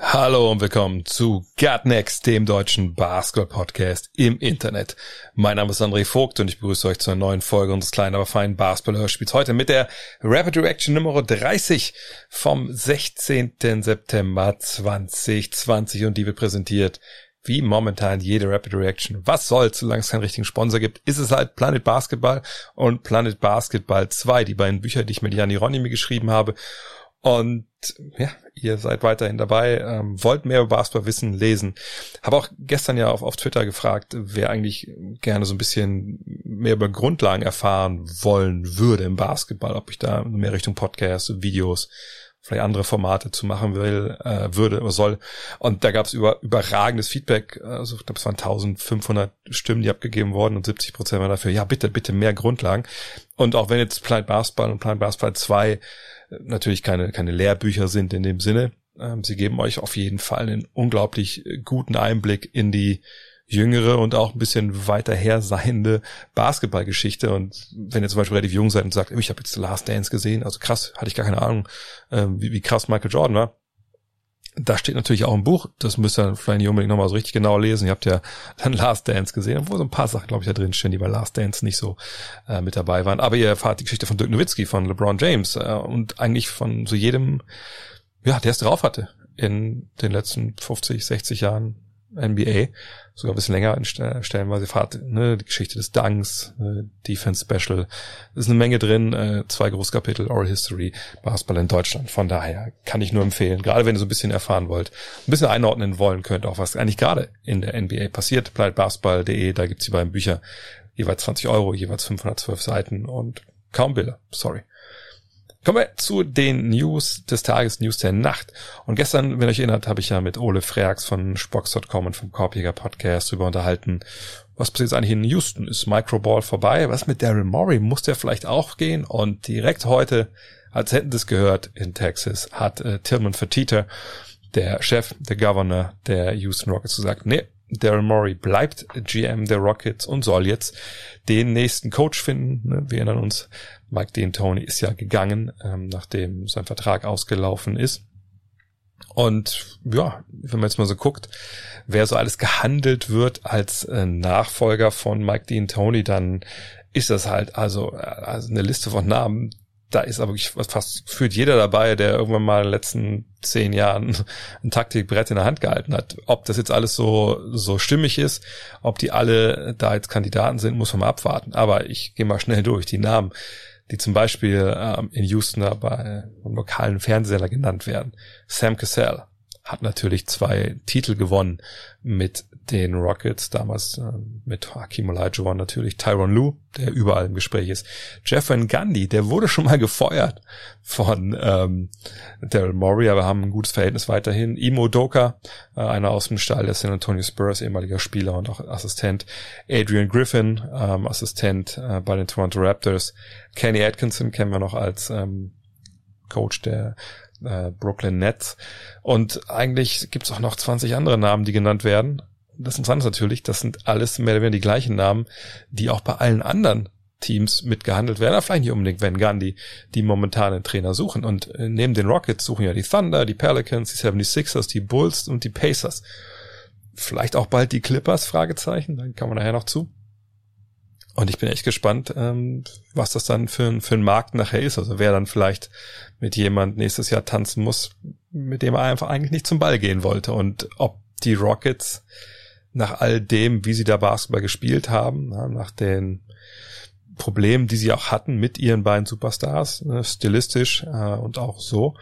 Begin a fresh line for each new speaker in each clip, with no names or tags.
Hallo und willkommen zu Gut Next, dem deutschen Basketball-Podcast im Internet. Mein Name ist André Vogt und ich begrüße euch zu einer neuen Folge unseres kleinen, aber feinen Basketball-Hörspiels. Heute mit der Rapid Reaction Nummer 30 vom 16. September 2020 und die wird präsentiert wie momentan jede Rapid Reaction. Was soll's, solange es keinen richtigen Sponsor gibt, ist es halt Planet Basketball und Planet Basketball 2, die beiden Bücher, die ich mit Jan Hieronymi geschrieben habe. Und ja, ihr seid weiterhin dabei, ähm, wollt mehr über Basketball wissen, lesen. Habe auch gestern ja auf, auf Twitter gefragt, wer eigentlich gerne so ein bisschen mehr über Grundlagen erfahren wollen würde im Basketball, ob ich da mehr Richtung Podcasts, Videos, vielleicht andere Formate zu machen will, äh, würde oder soll. Und da gab es über, überragendes Feedback. Also ich glaube, es waren 1500 Stimmen, die abgegeben wurden und 70 Prozent waren dafür, ja bitte, bitte mehr Grundlagen. Und auch wenn jetzt Planet Basketball und Planet Basketball 2 natürlich keine, keine Lehrbücher sind in dem Sinne. Ähm, sie geben euch auf jeden Fall einen unglaublich guten Einblick in die jüngere und auch ein bisschen weiter her seiende Basketballgeschichte. Und wenn ihr zum Beispiel relativ jung seid und sagt, ich habe jetzt The Last Dance gesehen, also krass, hatte ich gar keine Ahnung, ähm, wie, wie krass Michael Jordan war. Da steht natürlich auch ein Buch, das müsst ihr vielleicht nicht unbedingt nochmal so richtig genau lesen. Ihr habt ja dann Last Dance gesehen, wo so ein paar Sachen, glaube ich, da drin stehen, die bei Last Dance nicht so äh, mit dabei waren. Aber ihr erfahrt die Geschichte von Dirk Nowitzki, von LeBron James äh, und eigentlich von so jedem, ja, der es drauf hatte in den letzten 50, 60 Jahren NBA, sogar ein bisschen länger in Stellenweise Fahrt, ne, die Geschichte des Dunks, äh, Defense Special, ist eine Menge drin, äh, zwei Großkapitel, Oral History, Basketball in Deutschland. Von daher kann ich nur empfehlen, gerade wenn ihr so ein bisschen erfahren wollt, ein bisschen einordnen wollen könnt, auch was eigentlich gerade in der NBA passiert, bleibt basketball.de, da gibt's die beiden Bücher, jeweils 20 Euro, jeweils 512 Seiten und kaum Bilder, sorry. Kommen wir zu den News des Tages, News der Nacht. Und gestern, wenn ihr euch erinnert, habe ich ja mit Ole Freaks von Spox.com und vom Korbjäger Podcast drüber unterhalten. Was passiert eigentlich in Houston? Ist Microball vorbei? Was mit Daryl Morey? Muss der vielleicht auch gehen? Und direkt heute, als hätten das gehört in Texas, hat äh, Tillman Fertitta, der Chef, der Governor der Houston Rockets gesagt, nee, Daryl Morey bleibt GM der Rockets und soll jetzt den nächsten Coach finden. Ne, wir erinnern uns, Mike D'Antoni ist ja gegangen, ähm, nachdem sein Vertrag ausgelaufen ist. Und ja, wenn man jetzt mal so guckt, wer so alles gehandelt wird als äh, Nachfolger von Mike D'Antoni, dann ist das halt also, äh, also eine Liste von Namen, da ist aber wirklich fast führt jeder dabei, der irgendwann mal in den letzten zehn Jahren ein Taktikbrett in der Hand gehalten hat. Ob das jetzt alles so, so stimmig ist, ob die alle da jetzt Kandidaten sind, muss man mal abwarten. Aber ich gehe mal schnell durch. Die Namen, die zum Beispiel ähm, in Houston bei einem lokalen Fernsehsender genannt werden. Sam Cassell hat natürlich zwei Titel gewonnen mit den Rockets, damals äh, mit Hakim Olajuwon natürlich, Tyron Lue, der überall im Gespräch ist, Jeff Van Gundy, der wurde schon mal gefeuert von ähm, Daryl Morey, aber haben ein gutes Verhältnis weiterhin. Imo Doka, äh, einer aus dem Stall der San Antonio Spurs, ehemaliger Spieler und auch Assistent. Adrian Griffin, ähm, Assistent äh, bei den Toronto Raptors. Kenny Atkinson kennen wir noch als ähm, Coach der äh, Brooklyn Nets. Und eigentlich gibt's auch noch 20 andere Namen, die genannt werden. Das Interessante ist natürlich, das sind alles mehr oder weniger die gleichen Namen, die auch bei allen anderen Teams mitgehandelt werden, aber vielleicht nicht unbedingt Van Gundy, die momentan einen Trainer suchen. Und äh, neben den Rockets suchen ja die Thunder, die Pelicans, die 76ers, die Bulls und die Pacers. Vielleicht auch bald die Clippers, Fragezeichen, dann kommen wir nachher noch zu. Und ich bin echt gespannt, ähm, was das dann für, für ein Markt nachher ist. Also wer dann vielleicht mit jemand nächstes Jahr tanzen muss, mit dem er einfach eigentlich nicht zum Ball gehen wollte. Und ob die Rockets nach all dem, wie sie da Basketball gespielt haben, nach den Problemen, die sie auch hatten mit ihren beiden Superstars, ne, stilistisch äh, und auch so,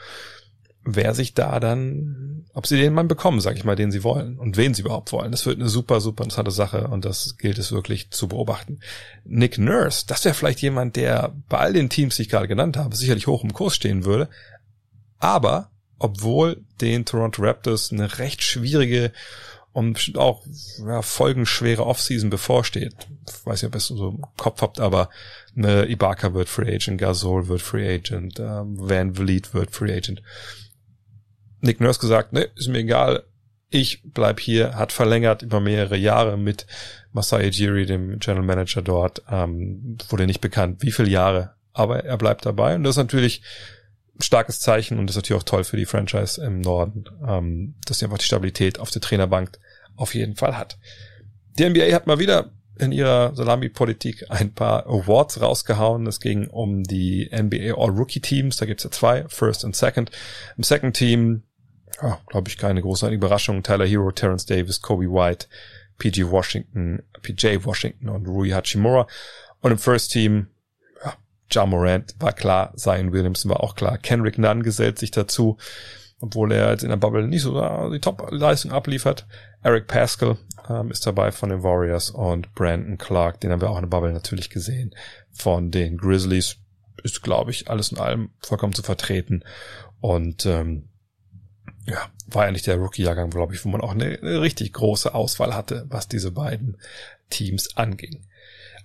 wer sich da dann, ob sie den Mann bekommen, sag ich mal, den sie wollen und wen sie überhaupt wollen. Das wird eine super, super interessante Sache und das gilt es wirklich zu beobachten. Nick Nurse, das wäre vielleicht jemand, der bei all den Teams, die ich gerade genannt habe, sicherlich hoch im Kurs stehen würde, aber obwohl den Toronto Raptors eine recht schwierige und bestimmt auch ja, folgenschwere Offseason bevorsteht. Ich weiß nicht, ob ihr es so im Kopf habt, aber eine Ibaka wird Free Agent, Gasol wird Free Agent, ähm, Van Vliet wird Free Agent. Nick Nurse gesagt, ne, ist mir egal, ich bleib hier, hat verlängert über mehrere Jahre mit Masai Ejiri, dem General Manager dort, ähm, wurde nicht bekannt, wie viele Jahre, aber er bleibt dabei und das ist natürlich ein starkes Zeichen und das ist natürlich auch toll für die Franchise im Norden, ähm, dass sie einfach die Stabilität auf der Trainerbank auf jeden Fall hat. Die NBA hat mal wieder in ihrer Salami-Politik ein paar Awards rausgehauen. Es ging um die NBA All-Rookie-Teams. Da gibt's ja zwei, First und Second. Im Second Team, ja, glaube ich, keine großartige Überraschung. Tyler Hero, Terrence Davis, Kobe White, PG Washington, PJ Washington und Rui Hachimura. Und im First Team, ja, Ja Morant war klar, Zion Williamson war auch klar. Kendrick Nunn gesellt sich dazu obwohl er jetzt in der Bubble nicht so die Top-Leistung abliefert. Eric Pascal ähm, ist dabei von den Warriors und Brandon Clark, den haben wir auch in der Bubble natürlich gesehen, von den Grizzlies. Ist, glaube ich, alles in allem vollkommen zu vertreten. Und ähm, ja, war ja nicht der Rookie-Jahrgang, glaube ich, wo man auch eine, eine richtig große Auswahl hatte, was diese beiden Teams anging.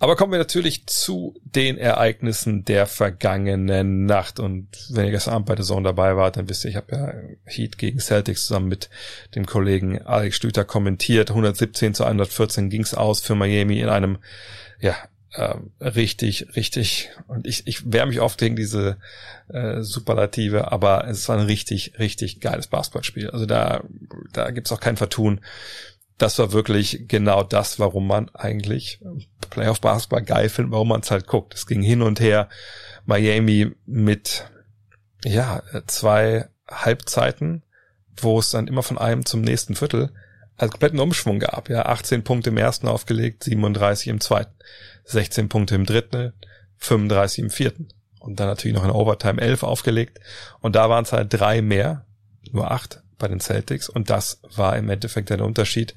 Aber kommen wir natürlich zu den Ereignissen der vergangenen Nacht. Und wenn ihr gestern Abend bei der Zone dabei wart, dann wisst ihr, ich habe ja Heat gegen Celtics zusammen mit dem Kollegen Alex Stüter kommentiert. 117 zu 114 ging's aus für Miami in einem, ja, äh, richtig, richtig, und ich, ich wehre mich oft gegen diese äh, Superlative, aber es war ein richtig, richtig geiles Basketballspiel. Also da, da gibt's auch kein Vertun das war wirklich genau das, warum man eigentlich Playoff Basketball geil findet, warum man es halt guckt. Es ging hin und her. Miami mit, ja, zwei Halbzeiten, wo es dann immer von einem zum nächsten Viertel also kompletten Umschwung gab. Ja, 18 Punkte im ersten aufgelegt, 37 im zweiten, 16 Punkte im dritten, 35 im vierten. Und dann natürlich noch in Overtime 11 aufgelegt. Und da waren es halt drei mehr, nur acht bei den Celtics und das war im Endeffekt der Unterschied.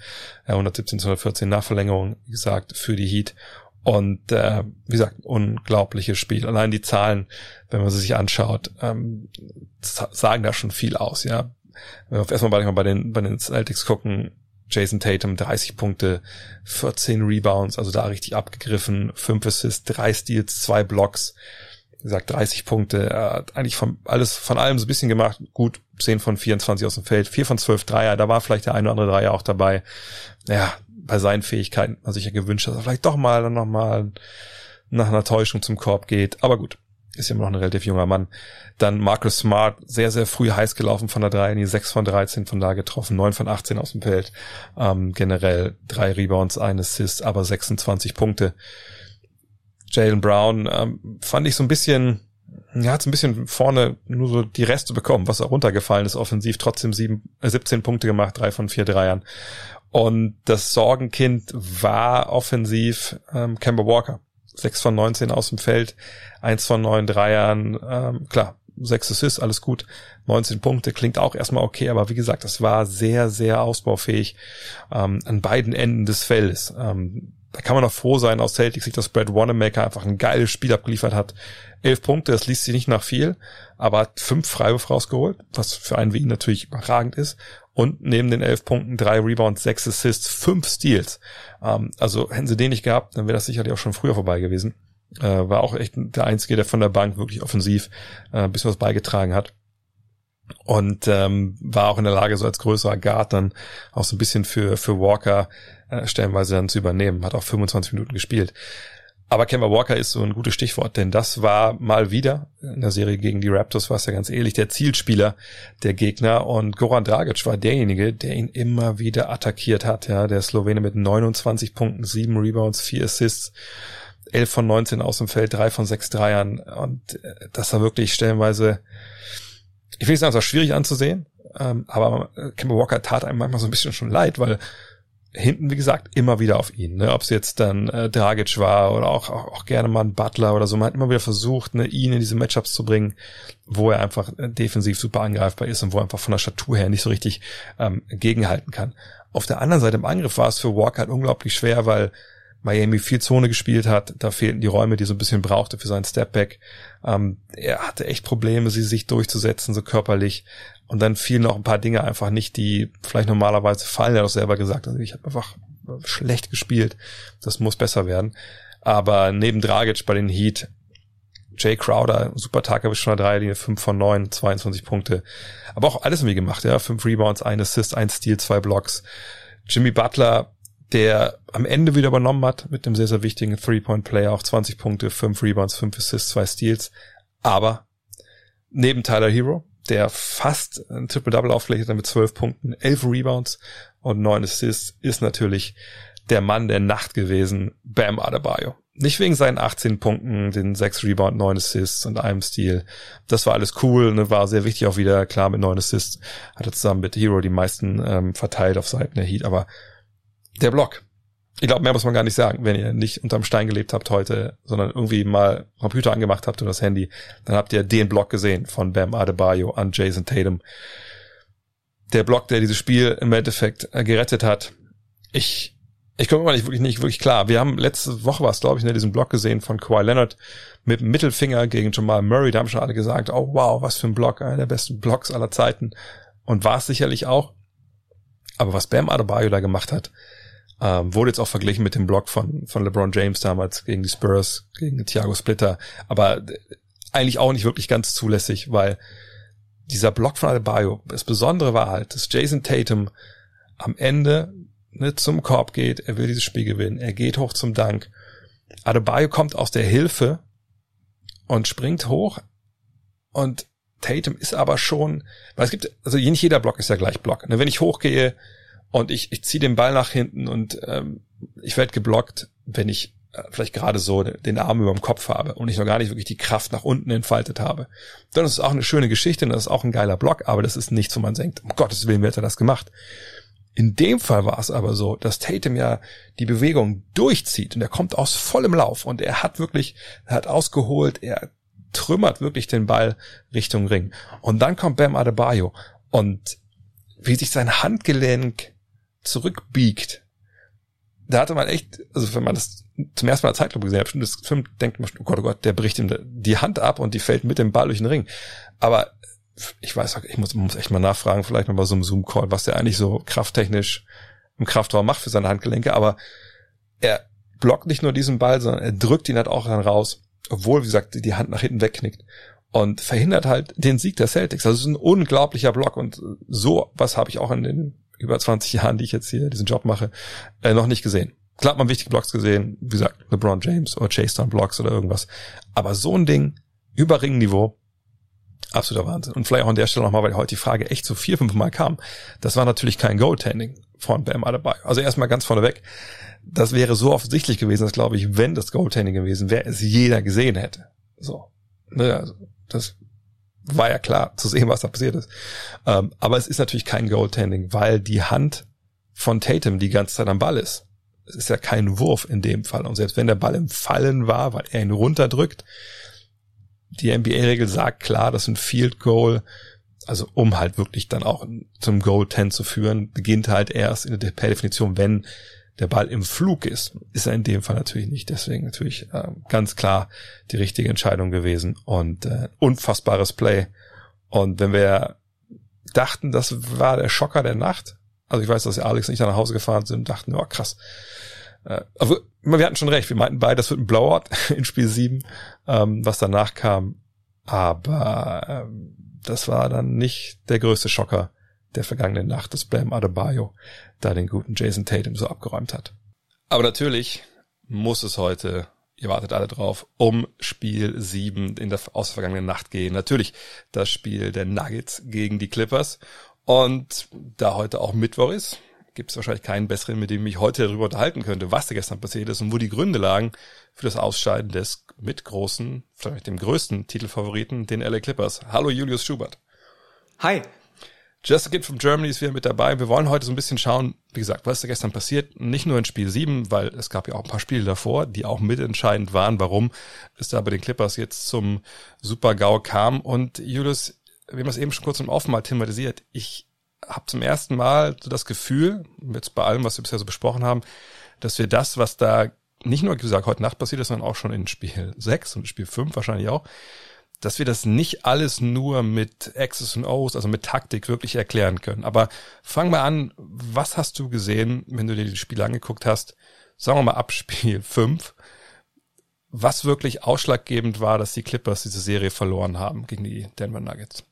Äh, 117 zu 114 Nachverlängerung, wie gesagt, für die Heat. Und äh, wie gesagt, unglaubliches Spiel. Allein die Zahlen, wenn man sie sich anschaut, ähm, sagen da schon viel aus, ja. Wenn wir erstmal bei den, bei den Celtics gucken, Jason Tatum 30 Punkte, 14 Rebounds, also da richtig abgegriffen, 5 Assists, 3 Steals, 2 Blocks wie gesagt, 30 Punkte, er hat eigentlich von alles, von allem so ein bisschen gemacht. Gut, 10 von 24 aus dem Feld, 4 von 12 Dreier, da war vielleicht der eine oder andere Dreier auch dabei. Ja, bei seinen Fähigkeiten man sich ja gewünscht, dass er vielleicht doch mal dann nochmal nach einer Täuschung zum Korb geht. Aber gut, ist ja immer noch ein relativ junger Mann. Dann Marcus Smart, sehr, sehr früh heiß gelaufen von der 3, die 6 von 13 von da getroffen, 9 von 18 aus dem Feld. Ähm, generell drei Rebounds, ein Assist, aber 26 Punkte. Jalen Brown ähm, fand ich so ein bisschen, ja, hat so ein bisschen vorne nur so die Reste bekommen, was auch runtergefallen ist, offensiv trotzdem sieben, äh, 17 Punkte gemacht, drei von vier Dreiern. Und das Sorgenkind war offensiv ähm, Kemba Walker. Sechs von 19 aus dem Feld, eins von neun Dreiern, ähm, klar, sechs Assists, alles gut. 19 Punkte klingt auch erstmal okay, aber wie gesagt, das war sehr, sehr ausbaufähig ähm, an beiden Enden des Feldes. Ähm, da kann man auch froh sein aus Celtics dass Brad Wanamaker einfach ein geiles Spiel abgeliefert hat. Elf Punkte, das liest sich nicht nach viel, aber hat fünf Freiwürfe rausgeholt, was für einen wie ihn natürlich überragend ist. Und neben den elf Punkten drei Rebounds, sechs Assists, fünf Steals. Ähm, also hätten sie den nicht gehabt, dann wäre das sicherlich auch schon früher vorbei gewesen. Äh, war auch echt der Einzige, der von der Bank wirklich offensiv äh, ein bisschen was beigetragen hat und ähm, war auch in der Lage, so als größerer Guard dann auch so ein bisschen für für Walker äh, stellenweise dann zu übernehmen. Hat auch 25 Minuten gespielt. Aber Kemba Walker ist so ein gutes Stichwort, denn das war mal wieder in der Serie gegen die Raptors, war es ja ganz ähnlich, der Zielspieler der Gegner und Goran Dragic war derjenige, der ihn immer wieder attackiert hat. Ja, der Slowene mit 29 Punkten, 7 Rebounds, 4 Assists, 11 von 19 aus dem Feld, 3 von 6 Dreiern und äh, das war wirklich stellenweise ich will nicht sagen, es war schwierig anzusehen, ähm, aber Kemba Walker tat einem manchmal so ein bisschen schon leid, weil hinten, wie gesagt, immer wieder auf ihn. Ne? Ob es jetzt dann äh, Dragic war oder auch, auch, auch gerne mal ein Butler oder so. Man hat immer wieder versucht, ne, ihn in diese Matchups zu bringen, wo er einfach äh, defensiv super angreifbar ist und wo er einfach von der Statur her nicht so richtig ähm, gegenhalten kann. Auf der anderen Seite im Angriff war es für Walker halt unglaublich schwer, weil Miami viel Zone gespielt hat. Da fehlten die Räume, die so ein bisschen brauchte für seinen Stepback. Ähm, er hatte echt Probleme, sie sich durchzusetzen, so körperlich. Und dann fielen noch ein paar Dinge einfach nicht, die vielleicht normalerweise fallen. Er hat auch selber gesagt, also ich habe einfach schlecht gespielt. Das muss besser werden. Aber neben Dragic bei den Heat, Jay Crowder, super Tag erwischt von der Dreierlinie, 5 von 9, 22 Punkte. Aber auch alles irgendwie gemacht, ja. 5 Rebounds, ein Assist, ein Steal, zwei Blocks. Jimmy Butler, der am Ende wieder übernommen hat mit dem sehr, sehr wichtigen Three-Point-Player, auch 20 Punkte, 5 Rebounds, 5 Assists, 2 Steals. Aber neben Tyler Hero, der fast ein Triple-Double aufgelegt hat mit 12 Punkten, 11 Rebounds und 9 Assists, ist natürlich der Mann der Nacht gewesen, Bam Adebayo. Nicht wegen seinen 18 Punkten, den 6 Rebound, 9 Assists und einem Stil. Das war alles cool, ne, war sehr wichtig auch wieder, klar mit 9 Assists, hatte zusammen mit Hero die meisten ähm, verteilt auf Seiten der Heat, aber der Block. Ich glaube, mehr muss man gar nicht sagen. Wenn ihr nicht unterm Stein gelebt habt heute, sondern irgendwie mal Computer angemacht habt oder das Handy, dann habt ihr den Block gesehen von Bam Adebayo an Jason Tatum. Der Block, der dieses Spiel im Endeffekt äh, gerettet hat. Ich, ich komme immer nicht wirklich nicht wirklich klar. Wir haben letzte Woche was, glaube ich, in ne, diesem Block gesehen von Kawhi Leonard mit dem Mittelfinger gegen Jamal Murray. Da haben schon alle gesagt, oh wow, was für ein Block, einer der besten Blocks aller Zeiten. Und war es sicherlich auch. Aber was Bam Adebayo da gemacht hat, ähm, wurde jetzt auch verglichen mit dem Block von, von LeBron James damals gegen die Spurs, gegen Thiago Splitter. Aber äh, eigentlich auch nicht wirklich ganz zulässig, weil dieser Block von Adebayo, das Besondere war halt, dass Jason Tatum am Ende ne, zum Korb geht, er will dieses Spiel gewinnen, er geht hoch zum Dank. Adebayo kommt aus der Hilfe und springt hoch und Tatum ist aber schon, weil es gibt, also nicht jeder Block ist ja gleich Block. Ne, wenn ich hochgehe, und ich, ich ziehe den Ball nach hinten und ähm, ich werde geblockt, wenn ich äh, vielleicht gerade so den Arm über dem Kopf habe und ich noch gar nicht wirklich die Kraft nach unten entfaltet habe. Dann ist es auch eine schöne Geschichte und das ist auch ein geiler Block, aber das ist nichts, wo man denkt, um Gottes Willen, wer hat er das gemacht? In dem Fall war es aber so, dass Tatum ja die Bewegung durchzieht und er kommt aus vollem Lauf und er hat wirklich, er hat ausgeholt, er trümmert wirklich den Ball Richtung Ring. Und dann kommt Bam Adebayo und wie sich sein Handgelenk zurückbiegt, da hatte man echt, also wenn man das zum ersten Mal Zeitlupe gesehen hat, bestimmt das Film denkt man, oh Gott, oh Gott, der bricht ihm die Hand ab und die fällt mit dem Ball durch den Ring. Aber ich weiß, ich muss, muss echt mal nachfragen, vielleicht mal bei so einem Zoom-Call, was der eigentlich so krafttechnisch im Kraftraum macht für seine Handgelenke, aber er blockt nicht nur diesen Ball, sondern er drückt ihn halt auch dann raus, obwohl, wie gesagt, die Hand nach hinten wegknickt und verhindert halt den Sieg der Celtics. Also es ist ein unglaublicher Block und so was habe ich auch in den über 20 Jahren, die ich jetzt hier diesen Job mache, äh, noch nicht gesehen. Klar hat man wichtige Blogs gesehen, wie gesagt, LeBron James oder Chase Down Blogs oder irgendwas. Aber so ein Ding über Ringniveau, absoluter Wahnsinn. Und vielleicht auch an der Stelle nochmal, weil heute die Frage echt so vier, fünf Mal kam. Das war natürlich kein Goaltending von Bam dabei. Also erstmal ganz vorneweg. Das wäre so offensichtlich gewesen, dass glaube ich, wenn das Goaltending gewesen wäre, es jeder gesehen hätte. So. Ne, also das war ja klar zu sehen, was da passiert ist. Ähm, aber es ist natürlich kein Goaltending, weil die Hand von Tatum die ganze Zeit am Ball ist. Es ist ja kein Wurf in dem Fall. Und selbst wenn der Ball im Fallen war, weil er ihn runterdrückt, die NBA-Regel sagt klar, dass ein Field Goal, also um halt wirklich dann auch zum Goal 10 zu führen, beginnt halt erst in der per Definition, wenn der Ball im Flug ist, ist er in dem Fall natürlich nicht. Deswegen natürlich äh, ganz klar die richtige Entscheidung gewesen und äh, unfassbares Play. Und wenn wir dachten, das war der Schocker der Nacht, also ich weiß, dass Alex und ich da nach Hause gefahren sind und dachten, oh krass. Äh, aber wir hatten schon recht, wir meinten beide, das wird ein Blowout in Spiel 7, ähm, was danach kam. Aber ähm, das war dann nicht der größte Schocker der vergangenen Nacht, dass Bam Adebayo da den guten Jason Tatum so abgeräumt hat. Aber natürlich muss es heute, ihr wartet alle drauf, um Spiel 7 in der aus der vergangenen Nacht gehen. Natürlich das Spiel der Nuggets gegen die Clippers. Und da heute auch Mittwoch ist, gibt es wahrscheinlich keinen besseren, mit dem ich mich heute darüber unterhalten könnte, was da gestern passiert ist und wo die Gründe lagen für das Ausscheiden des mit großen, vielleicht dem größten Titelfavoriten, den LA Clippers. Hallo Julius Schubert.
Hi.
Just a Kid from Germany ist wieder mit dabei. Wir wollen heute so ein bisschen schauen, wie gesagt, was ist da gestern passiert. Nicht nur in Spiel 7, weil es gab ja auch ein paar Spiele davor, die auch mitentscheidend waren, warum es da bei den Clippers jetzt zum Super-GAU kam. Und Julius, wir haben es eben schon kurz im Aufmal thematisiert. Ich habe zum ersten Mal so das Gefühl, jetzt bei allem, was wir bisher so besprochen haben, dass wir das, was da nicht nur gesagt, heute Nacht passiert das, sondern auch schon in Spiel 6 und Spiel 5 wahrscheinlich auch, dass wir das nicht alles nur mit X's und O's, also mit Taktik wirklich erklären können. Aber fang mal an, was hast du gesehen, wenn du dir die Spiele angeguckt hast? Sagen wir mal ab Spiel 5, was wirklich ausschlaggebend war, dass die Clippers diese Serie verloren haben gegen die Denver Nuggets.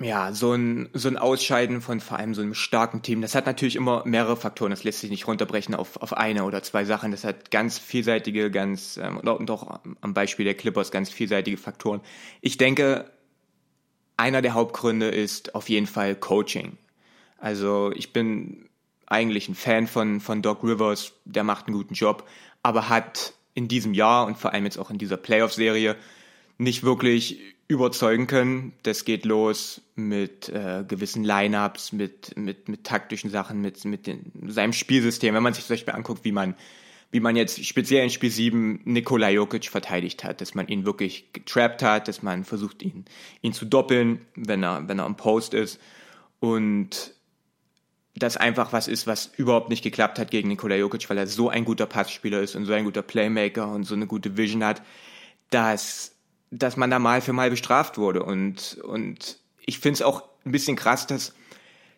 Ja, so ein, so ein Ausscheiden von vor allem so einem starken Team, das hat natürlich immer mehrere Faktoren. Das lässt sich nicht runterbrechen auf, auf eine oder zwei Sachen. Das hat ganz vielseitige, ganz, ähm, und auch am Beispiel der Clippers ganz vielseitige Faktoren. Ich denke, einer der Hauptgründe ist auf jeden Fall Coaching. Also ich bin eigentlich ein Fan von, von Doc Rivers, der macht einen guten Job, aber hat in diesem Jahr und vor allem jetzt auch in dieser Playoff-Serie nicht wirklich überzeugen können. Das geht los mit äh, gewissen Lineups, mit, mit, mit taktischen Sachen, mit, mit den, seinem Spielsystem. Wenn man sich zum Beispiel anguckt, wie man, wie man jetzt speziell in Spiel 7 Nikola Jokic verteidigt hat, dass man ihn wirklich getrappt hat, dass man versucht, ihn, ihn zu doppeln, wenn er, wenn er am Post ist. Und das einfach was ist, was überhaupt nicht geklappt hat gegen Nikola Jokic, weil er so ein guter Passspieler ist und so ein guter Playmaker und so eine gute Vision hat, dass dass man da mal für mal bestraft wurde. Und, und ich finde es auch ein bisschen krass, dass,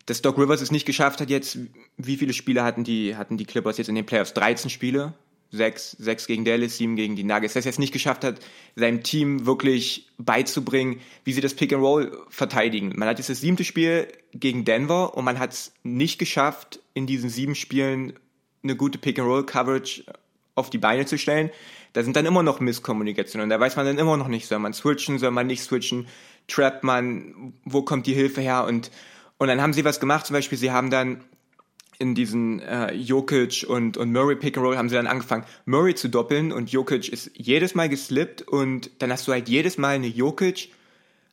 dass Doc Rivers es nicht geschafft hat, jetzt, wie viele Spiele hatten die, hatten die Clippers jetzt in den Playoffs? 13 Spiele? Sechs, sechs gegen Dallas, sieben gegen die Nuggets. Dass er es nicht geschafft hat, seinem Team wirklich beizubringen, wie sie das Pick and Roll verteidigen. Man hat jetzt das siebte Spiel gegen Denver und man hat es nicht geschafft, in diesen sieben Spielen eine gute Pick and Roll Coverage auf die Beine zu stellen da sind dann immer noch Misskommunikationen. Da weiß man dann immer noch nicht, soll man switchen, soll man nicht switchen, trappt man, wo kommt die Hilfe her und, und dann haben sie was gemacht, zum Beispiel, sie haben dann in diesen äh, Jokic und, und Murray Pick and Roll haben sie dann angefangen, Murray zu doppeln und Jokic ist jedes Mal geslippt und dann hast du halt jedes Mal eine Jokic,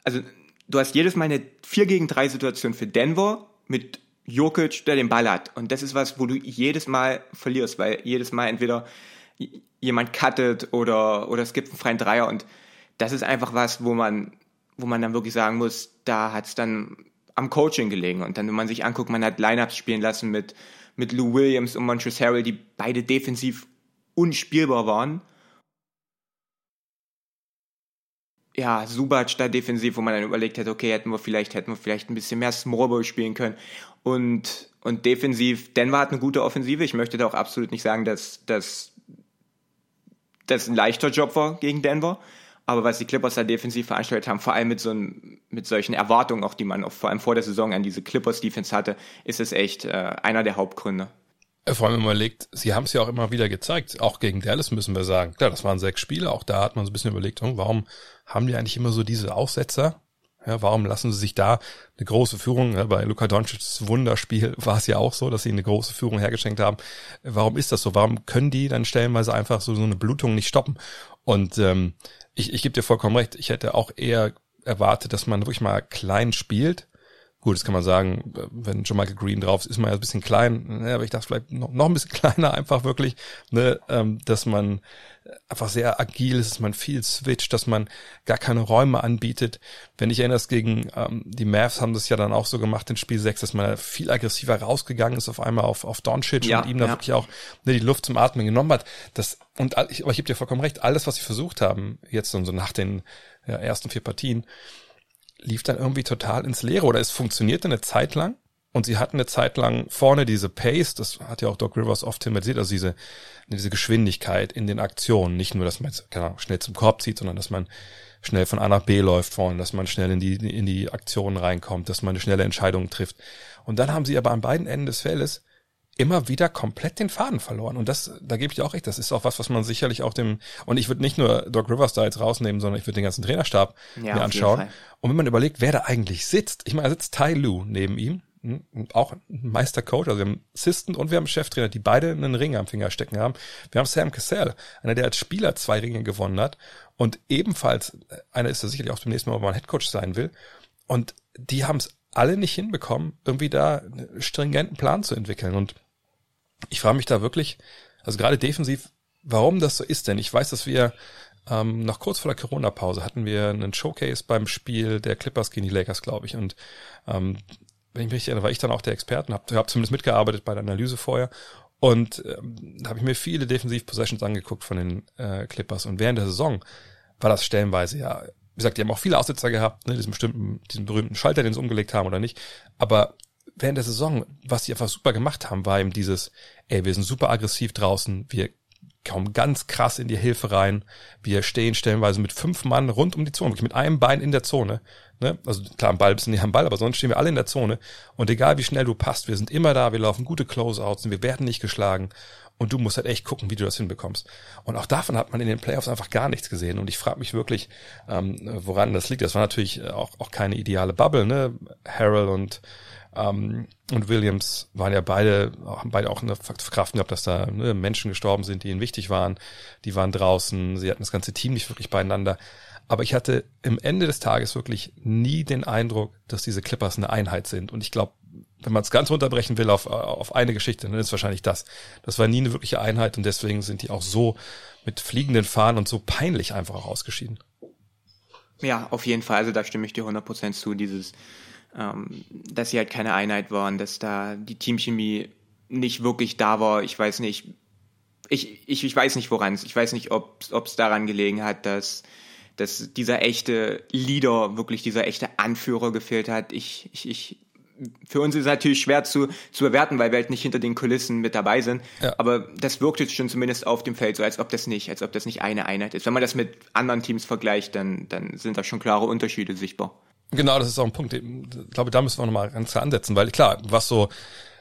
also du hast jedes Mal eine 4 gegen 3 Situation für Denver mit Jokic, der den Ball hat. Und das ist was, wo du jedes Mal verlierst, weil jedes Mal entweder jemand cuttet oder, oder es gibt einen freien Dreier und das ist einfach was, wo man, wo man dann wirklich sagen muss, da hat es dann am Coaching gelegen. Und dann, wenn man sich anguckt, man hat Lineups spielen lassen mit, mit Lou Williams und Montrezl Harrell, die beide defensiv unspielbar waren. Ja, Subac da defensiv, wo man dann überlegt hat, okay, hätten wir vielleicht, hätten wir vielleicht ein bisschen mehr Smallball spielen können. Und, und defensiv, Denver hat eine gute Offensive. Ich möchte da auch absolut nicht sagen, dass, dass das ein leichter Job war gegen Denver. Aber was die Clippers da defensiv veranstaltet haben, vor allem mit so einem, mit solchen Erwartungen, auch die man auch vor allem vor der Saison an diese Clippers Defense hatte, ist es echt äh, einer der Hauptgründe.
Äh, vor allem, wenn man überlegt, sie haben es ja auch immer wieder gezeigt, auch gegen Dallas müssen wir sagen. Klar, das waren sechs Spiele, auch da hat man so ein bisschen überlegt, oh, warum haben die eigentlich immer so diese Aussetzer? Ja, warum lassen sie sich da eine große Führung? Ja, bei Luka Doncic's Wunderspiel war es ja auch so, dass sie eine große Führung hergeschenkt haben. Warum ist das so? Warum können die dann stellenweise einfach so, so eine Blutung nicht stoppen? Und ähm, ich, ich gebe dir vollkommen recht. Ich hätte auch eher erwartet, dass man wirklich mal klein spielt. Gut, das kann man sagen, wenn John Michael Green drauf ist, ist man ja ein bisschen klein, ne, aber ich dachte vielleicht noch, noch ein bisschen kleiner einfach wirklich, ne, ähm, dass man einfach sehr agil ist, dass man viel switcht, dass man gar keine Räume anbietet. Wenn ich erinnere, gegen ähm, die Mavs haben das ja dann auch so gemacht in Spiel 6, dass man viel aggressiver rausgegangen ist auf einmal auf, auf Doncic ja, und ihm da ja. wirklich auch ne, die Luft zum Atmen genommen hat. Das, und ich, aber ich gebe dir vollkommen recht, alles, was sie versucht haben, jetzt so nach den ja, ersten vier Partien, lief dann irgendwie total ins Leere oder es funktionierte eine Zeit lang und sie hatten eine Zeit lang vorne diese Pace, das hat ja auch Doc Rivers oft thematisiert, also diese, diese Geschwindigkeit in den Aktionen. Nicht nur, dass man jetzt keine Ahnung, schnell zum Korb zieht, sondern dass man schnell von A nach B läuft vorne, dass man schnell in die, in die Aktionen reinkommt, dass man eine schnelle Entscheidung trifft. Und dann haben sie aber an beiden Enden des Feldes immer wieder komplett den Faden verloren. Und das, da gebe ich dir auch recht, das ist auch was, was man sicherlich auch dem, und ich würde nicht nur Doc Rivers da jetzt rausnehmen, sondern ich würde den ganzen Trainerstab ja, mir anschauen. Und wenn man überlegt, wer da eigentlich sitzt, ich meine, da sitzt Tai Lu neben ihm, hm, auch ein Meistercoach, also wir haben Assistant und wir haben Cheftrainer, die beide einen Ring am Finger stecken haben. Wir haben Sam Cassell, einer, der als Spieler zwei Ringe gewonnen hat und ebenfalls, äh, einer ist da sicherlich auch beim nächsten Mal, wo man Headcoach sein will. Und die haben es alle nicht hinbekommen, irgendwie da einen stringenten Plan zu entwickeln. Und ich frage mich da wirklich, also gerade defensiv, warum das so ist, denn ich weiß, dass wir ähm, noch kurz vor der Corona-Pause hatten wir einen Showcase beim Spiel der Clippers gegen die Lakers, glaube ich. Und ähm, wenn ich mich erinnere, war ich dann auch der Experte und habe hab zumindest mitgearbeitet bei der Analyse vorher. Und ähm, da habe ich mir viele Defensiv-Possessions angeguckt von den äh, Clippers. Und während der Saison war das stellenweise ja, wie gesagt, die haben auch viele Aussetzer gehabt, ne, diesen bestimmten, diesen berühmten Schalter, den sie umgelegt haben oder nicht. Aber während der Saison, was die einfach super gemacht haben, war eben dieses, ey, wir sind super aggressiv draußen, wir kommen ganz krass in die Hilfe rein, wir stehen stellenweise mit fünf Mann rund um die Zone, wirklich mit einem Bein in der Zone. Ne? Also klar, am Ball bisschen nicht am Ball, aber sonst stehen wir alle in der Zone. Und egal wie schnell du passt, wir sind immer da, wir laufen gute Closeouts wir werden nicht geschlagen. Und du musst halt echt gucken, wie du das hinbekommst. Und auch davon hat man in den Playoffs einfach gar nichts gesehen. Und ich frage mich wirklich, ähm, woran das liegt. Das war natürlich auch, auch keine ideale Bubble, ne? Harold und ähm, und Williams waren ja beide, haben beide auch eine Verkraftung gehabt, dass da ne, Menschen gestorben sind, die ihnen wichtig waren. Die waren draußen, sie hatten das ganze Team nicht wirklich beieinander. Aber ich hatte im Ende des Tages wirklich nie den Eindruck, dass diese Clippers eine Einheit sind. Und ich glaube, wenn man es ganz runterbrechen will auf, auf eine Geschichte, dann ist wahrscheinlich das. Das war nie eine wirkliche Einheit und deswegen sind die auch so mit fliegenden Fahnen und so peinlich einfach auch ausgeschieden.
Ja, auf jeden Fall. Also da stimme ich dir 100% zu. Dieses, ähm, dass sie halt keine Einheit waren, dass da die Teamchemie nicht wirklich da war. Ich weiß nicht, ich, ich, ich weiß nicht, woran es. Ich weiß nicht, ob es daran gelegen hat, dass dass dieser echte Leader, wirklich dieser echte Anführer gefehlt hat. Ich, ich, ich, für uns ist es natürlich schwer zu, zu bewerten, weil wir halt nicht hinter den Kulissen mit dabei sind. Ja. Aber das wirkt jetzt schon zumindest auf dem Feld so, als ob das nicht, als ob das nicht eine Einheit ist. Wenn man das mit anderen Teams vergleicht, dann, dann sind da schon klare Unterschiede sichtbar.
Genau, das ist auch ein Punkt. Ich glaube, da müssen wir nochmal ganz klar ansetzen, weil klar, was so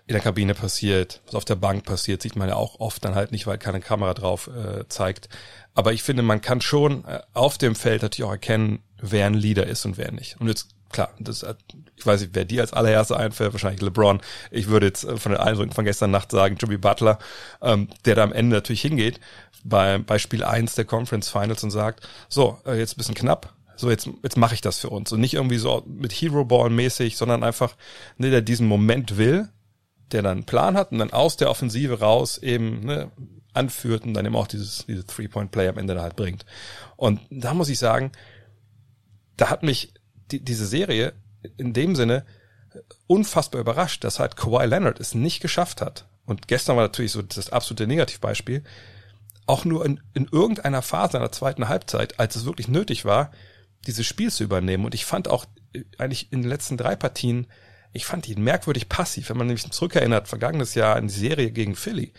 in der Kabine passiert, was auf der Bank passiert, sieht man ja auch oft dann halt nicht, weil keine Kamera drauf äh, zeigt. Aber ich finde, man kann schon äh, auf dem Feld natürlich auch erkennen, wer ein Leader ist und wer nicht. Und jetzt, klar, das, ich weiß nicht, wer dir als allererster einfällt, wahrscheinlich LeBron. Ich würde jetzt äh, von den Eindrücken von gestern Nacht sagen, Jimmy Butler, ähm, der da am Ende natürlich hingeht, bei, bei Spiel eins der Conference Finals und sagt, so, äh, jetzt bisschen knapp, so jetzt, jetzt mache ich das für uns. Und nicht irgendwie so mit Hero Ball mäßig, sondern einfach, ne, der diesen Moment will, der dann einen Plan hat und dann aus der Offensive raus eben ne, anführt und dann eben auch dieses, diese Three-Point-Play am Ende da halt bringt. Und da muss ich sagen, da hat mich die, diese Serie in dem Sinne unfassbar überrascht, dass halt Kawhi Leonard es nicht geschafft hat. Und gestern war natürlich so das absolute Negativbeispiel. Auch nur in, in irgendeiner Phase einer zweiten Halbzeit, als es wirklich nötig war, dieses Spiel zu übernehmen. Und ich fand auch äh, eigentlich in den letzten drei Partien, ich fand ihn merkwürdig passiv, wenn man nämlich zurückerinnert, vergangenes Jahr in die Serie gegen Philly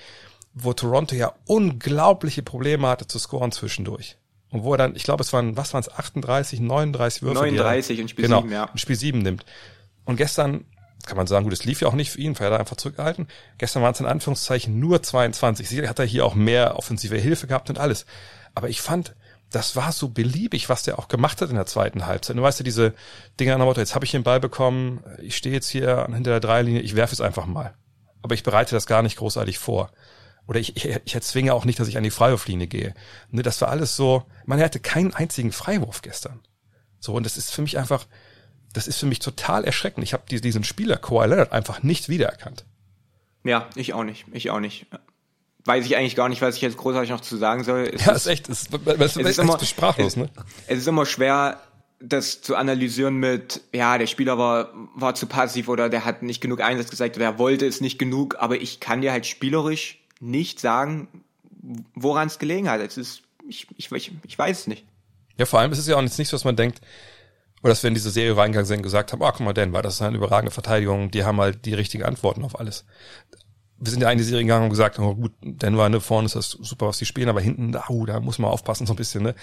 wo Toronto ja unglaubliche Probleme hatte zu scoren zwischendurch. Und wo er dann, ich glaube, es waren, was waren es, 38, 39 Würfe?
39
in
Spiel
genau,
7, ja.
Spiel 7 nimmt. Und gestern, kann man sagen, gut, es lief ja auch nicht für ihn, weil er einfach zurückgehalten. Gestern waren es in Anführungszeichen nur 22. Sicher hat er hier auch mehr offensive Hilfe gehabt und alles. Aber ich fand, das war so beliebig, was der auch gemacht hat in der zweiten Halbzeit. Du weißt ja, diese Dinge an der Motto, jetzt habe ich den Ball bekommen, ich stehe jetzt hier hinter der Dreilinie, ich werfe es einfach mal. Aber ich bereite das gar nicht großartig vor oder ich, ich, ich erzwinge auch nicht, dass ich an die Freiwurflinie gehe. Ne, das war alles so, man hatte keinen einzigen Freiwurf gestern. So, und das ist für mich einfach, das ist für mich total erschreckend. Ich habe diesen Spieler Kawhi Leonard einfach nicht wiedererkannt.
Ja, ich auch nicht. Ich auch nicht. Weiß ich eigentlich gar nicht, was ich jetzt großartig noch zu sagen soll.
Es ja, ist, ist echt, es, es, es ist immer, sprachlos, ne?
Es ist immer schwer, das zu analysieren mit, ja, der Spieler war, war zu passiv oder der hat nicht genug Einsatz gezeigt oder er wollte es nicht genug, aber ich kann dir halt spielerisch nicht sagen, woran es gelegen hat. Es ist, ich, ich, ich, ich weiß es nicht.
Ja, vor allem ist es ja auch nicht so, dass man denkt, oder dass wir in diese Serie reingegangen sind, gesagt haben, ah, oh, guck mal, Denver, das ist eine überragende Verteidigung, die haben halt die richtigen Antworten auf alles wir sind ja in die Serie gegangen und gesagt, oh gut, Denver, ne, vorne ist das super, was die spielen, aber hinten, da, uh, da muss man aufpassen so ein bisschen, ne.